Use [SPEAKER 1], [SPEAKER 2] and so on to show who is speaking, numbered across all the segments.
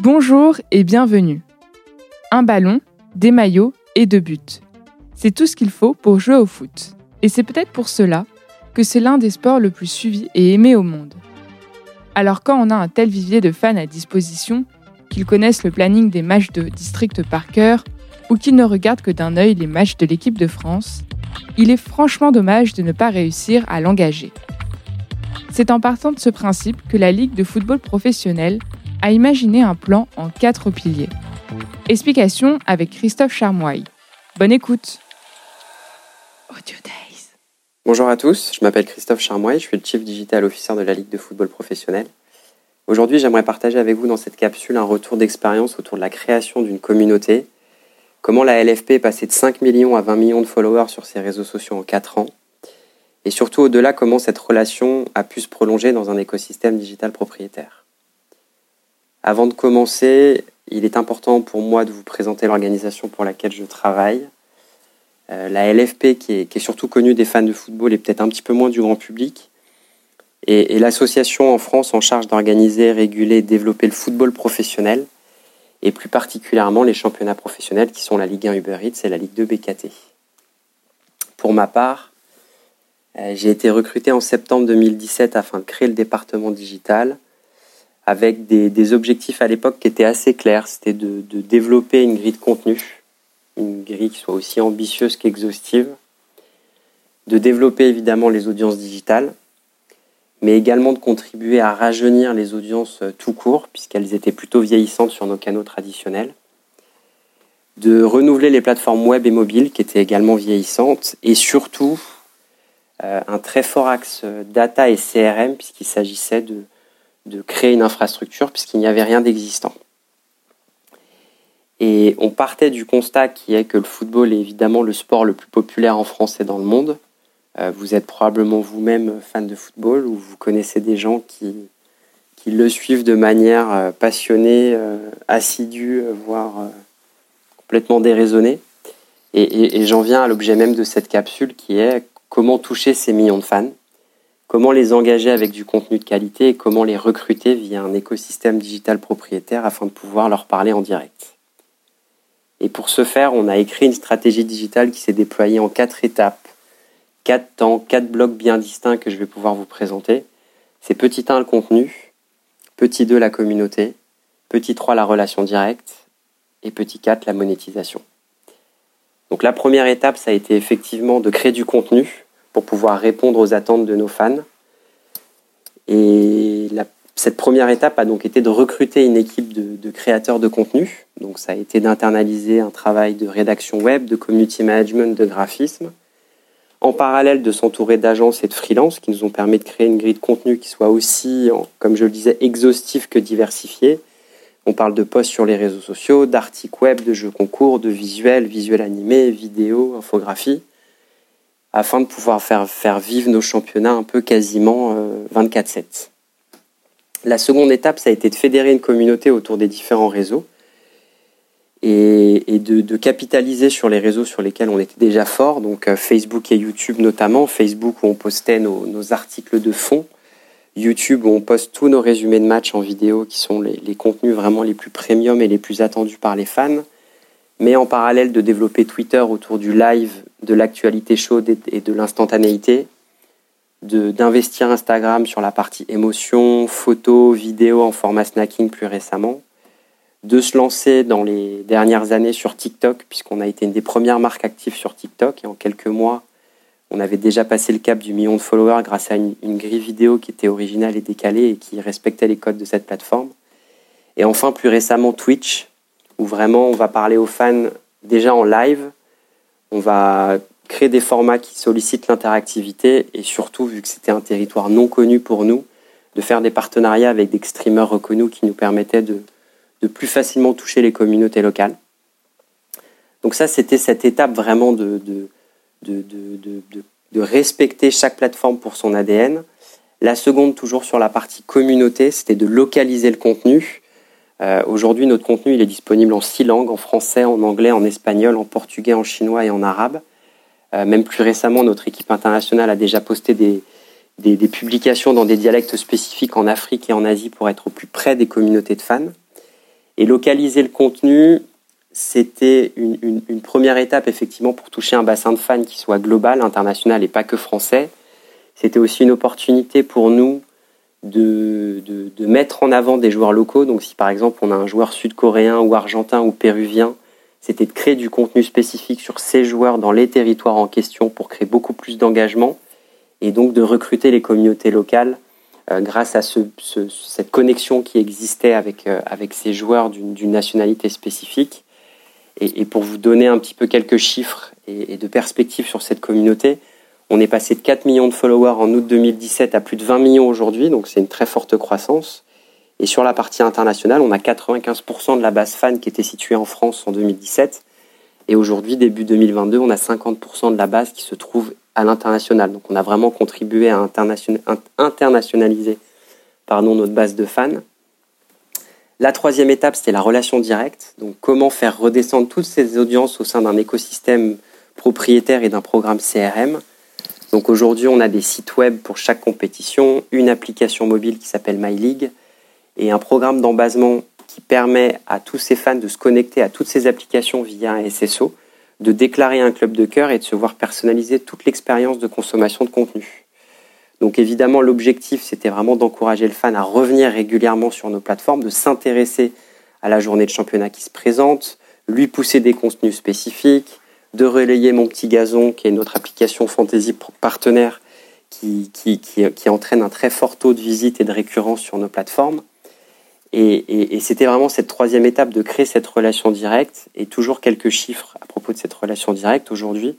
[SPEAKER 1] Bonjour et bienvenue. Un ballon, des maillots et deux buts. C'est tout ce qu'il faut pour jouer au foot. Et c'est peut-être pour cela que c'est l'un des sports le plus suivis et aimés au monde. Alors quand on a un tel vivier de fans à disposition, qu'ils connaissent le planning des matchs de district par cœur, ou qu'ils ne regardent que d'un œil les matchs de l'équipe de France, il est franchement dommage de ne pas réussir à l'engager. C'est en partant de ce principe que la Ligue de football professionnel a imaginé un plan en quatre piliers. Explication avec Christophe Charmoy. Bonne écoute.
[SPEAKER 2] Audio Days. Bonjour à tous, je m'appelle Christophe Charmoy, je suis le Chief Digital Officer de la Ligue de football professionnel. Aujourd'hui, j'aimerais partager avec vous dans cette capsule un retour d'expérience autour de la création d'une communauté, comment la LFP est passée de 5 millions à 20 millions de followers sur ses réseaux sociaux en 4 ans, et surtout au-delà comment cette relation a pu se prolonger dans un écosystème digital propriétaire. Avant de commencer, il est important pour moi de vous présenter l'organisation pour laquelle je travaille. Euh, la LFP, qui est, surtout connue des fans de football et peut-être un petit peu moins du grand public, est, l'association en France en charge d'organiser, réguler, développer le football professionnel, et plus particulièrement les championnats professionnels qui sont la Ligue 1 Uber Eats et la Ligue 2 BKT. Pour ma part, euh, j'ai été recruté en septembre 2017 afin de créer le département digital avec des, objectifs à l'époque qui étaient assez clairs. C'était de, développer une grille de contenu, une grille qui soit aussi ambitieuse qu'exhaustive, de développer évidemment les audiences digitales, mais également de contribuer à rajeunir les audiences euh, tout court, puisqu'elles étaient plutôt vieillissantes sur nos canaux traditionnels, de renouveler les plateformes web et mobiles qui étaient également vieillissantes, et surtout euh, un très fort axe euh, data et CRM, puisqu'il s'agissait de, de créer une infrastructure, puisqu'il n'y avait rien d'existant. Et on partait du constat qui est que le football est évidemment le sport le plus populaire en France et dans le monde. Euh, vous êtes probablement vous-même fan de football ou vous connaissez des gens qui, qui le suivent de manière passionnée, assidue, voire complètement déraisonnée. et j'en viens à l'objet même de cette capsule qui est comment toucher ces millions de fans, comment les engager avec du contenu de qualité et comment les recruter via un écosystème digital propriétaire afin de pouvoir leur parler en direct? Et pour ce faire, on a écrit une stratégie digitale qui s'est déployée en quatre étapes, quatre temps, quatre blocs bien distincts que je vais pouvoir vous présenter. C'est petit 1 le contenu, petit 2 la communauté, petit 3 la relation directe et petit 4 la monétisation. Donc la première étape, ça a été effectivement de créer du contenu pour pouvoir répondre aux attentes de nos fans. Et cette première étape a donc été de recruter une équipe de, créateurs de contenu. Donc ça a été d'internaliser un travail de rédaction web, de community management, de graphisme. En parallèle, de s'entourer d'agences et de freelance qui nous ont permis de créer une grille de contenu qui soit aussi, comme je le disais, exhaustive que diversifiée on parle de posts sur les réseaux sociaux, d'articles web, de jeux concours, de visuels, visuels animés, vidéos, infographies, afin de pouvoir faire, faire vivre nos championnats un peu quasiment 24-7. Euh, La seconde étape, ça a été de fédérer une communauté autour des différents réseaux et, de, capitaliser sur les réseaux sur lesquels on était déjà fort, donc euh, Facebook et YouTube notamment. Facebook où on postait nos articles de fond, YouTube où on poste tous nos résumés de matchs en vidéo qui sont les, contenus vraiment les plus premium et les plus attendus par les fans. Mais en parallèle de développer Twitter autour du live, de l'actualité chaude et de l'instantanéité, d'investir Instagram sur la partie émotion, photos, vidéos en format snacking plus récemment, de se lancer dans les dernières années sur TikTok, puisqu'on a été une des premières marques actives sur TikTok, et en quelques mois, on avait déjà passé le cap du million de followers grâce à une, grille vidéo qui était originale et décalée et qui respectait les codes de cette plateforme. Et enfin, plus récemment, Twitch, où vraiment on va parler aux fans déjà en live. On va créer des formats qui sollicitent l'interactivité et surtout, vu que c'était un territoire non connu pour nous, de faire des partenariats avec des streamers reconnus qui nous permettaient de, plus facilement toucher les communautés locales. Donc ça, c'était cette étape vraiment de respecter chaque plateforme pour son ADN. La seconde, toujours sur la partie communauté, c'était de localiser le contenu. Euh, aujourd'hui, notre contenu il est disponible en six langues, en français, en anglais, en espagnol, en portugais, en chinois et en arabe. Euh, même plus récemment, notre équipe internationale a déjà posté des, publications dans des dialectes spécifiques en Afrique et en Asie pour être au plus près des communautés de fans. Et localiser le contenu, c'était une, première étape effectivement pour toucher un bassin de fans qui soit global, international et pas que français. C'était aussi une opportunité pour nous de, de, mettre en avant des joueurs locaux. Donc si par exemple on a un joueur sud-coréen ou argentin ou péruvien, c'était de créer du contenu spécifique sur ces joueurs dans les territoires en question pour créer beaucoup plus d'engagement et donc de recruter les communautés locales euh, grâce à ce, cette connexion qui existait avec, euh, avec ces joueurs d'une nationalité spécifique. Et, pour vous donner un petit peu quelques chiffres et, de perspectives sur cette communauté, on est passé de 4 millions de followers en août 2017 à plus de 20 millions aujourd'hui, donc c'est une très forte croissance. Et sur la partie internationale, on a 95% de la base fan qui était située en France en 2017. Et aujourd'hui, début 2022, on a 50% de la base qui se trouve à l'international. Donc on a vraiment contribué à internationaliser pardon, notre base de fans. La troisième étape, c'était la relation directe. Donc, comment faire redescendre toutes ces audiences au sein d'un écosystème propriétaire et d'un programme CRM. Donc, aujourd'hui, on a des sites web pour chaque compétition, une application mobile qui s'appelle MyLeague et un programme d'embasement qui permet à tous ces fans de se connecter à toutes ces applications via un SSO, de déclarer un club de cœur et de se voir personnaliser toute l'expérience de consommation de contenu. Donc évidemment, l'objectif, c'était vraiment d'encourager le fan à revenir régulièrement sur nos plateformes, de s'intéresser à la journée de championnat qui se présente, lui pousser des contenus spécifiques, de relayer Mon Petit Gazon, qui est notre application fantasy partenaire, qui, entraîne un très fort taux de visite et de récurrence sur nos plateformes. Et, et c'était vraiment cette troisième étape de créer cette relation directe. Et toujours quelques chiffres à propos de cette relation directe. Aujourd'hui,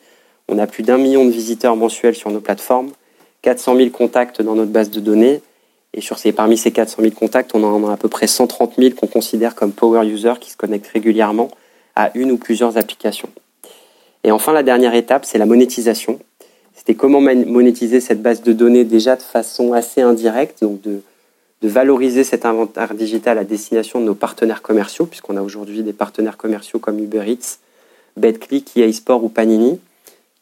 [SPEAKER 2] on a plus d'un million de visiteurs mensuels sur nos plateformes. 400 000 contacts dans notre base de données. Et sur ces, parmi ces 400 000 contacts, on en a à peu près 130 000 qu'on considère comme power users qui se connectent régulièrement à une ou plusieurs applications. Et enfin, la dernière étape, c'est la monétisation. C'était comment monétiser cette base de données déjà de façon assez indirecte, donc de, valoriser cet inventaire digital à destination de nos partenaires commerciaux, puisqu'on a aujourd'hui des partenaires commerciaux comme Uber Eats, BetClick, EA Sport ou Panini,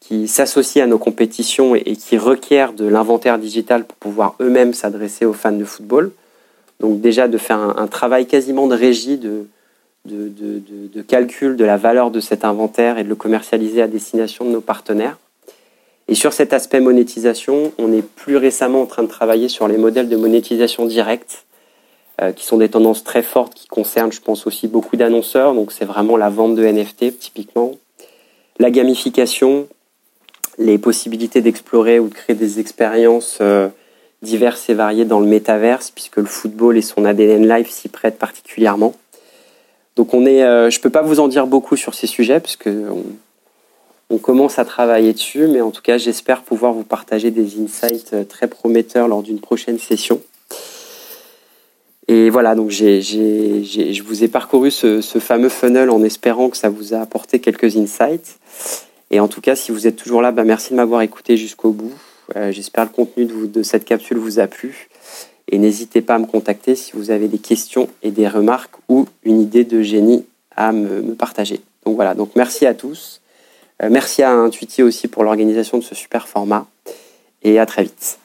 [SPEAKER 2] qui s'associent à nos compétitions et, qui requièrent de l'inventaire digital pour pouvoir eux-mêmes s'adresser aux fans de football. Donc déjà de faire un, travail quasiment de régie, de, de, calcul de la valeur de cet inventaire et de le commercialiser à destination de nos partenaires. Et sur cet aspect monétisation, on est plus récemment en train de travailler sur les modèles de monétisation directe, euh, qui sont des tendances très fortes qui concernent, je pense, aussi beaucoup d'annonceurs. Donc c'est vraiment la vente de NFT, typiquement. La gamification, les possibilités d'explorer ou de créer des expériences euh, diverses et variées dans le métaverse, puisque le football et son ADN live s'y prêtent particulièrement. Donc on est, euh, je ne peux pas vous en dire beaucoup sur ces sujets, puisque on, commence à travailler dessus, mais en tout cas j'espère pouvoir vous partager des insights euh, très prometteurs lors d'une prochaine session. Et voilà, donc je vous ai parcouru ce, fameux funnel en espérant que ça vous a apporté quelques insights. Et en tout cas, si vous êtes toujours là, bah, merci de m'avoir écouté jusqu'au bout. Euh, j'espère le contenu de, cette capsule vous a plu. Et n'hésitez pas à me contacter si vous avez des questions et des remarques ou une idée de génie à me, partager. Donc voilà, donc merci à tous. Euh, merci à Intuiti aussi pour l'organisation de ce super format. Et à très vite.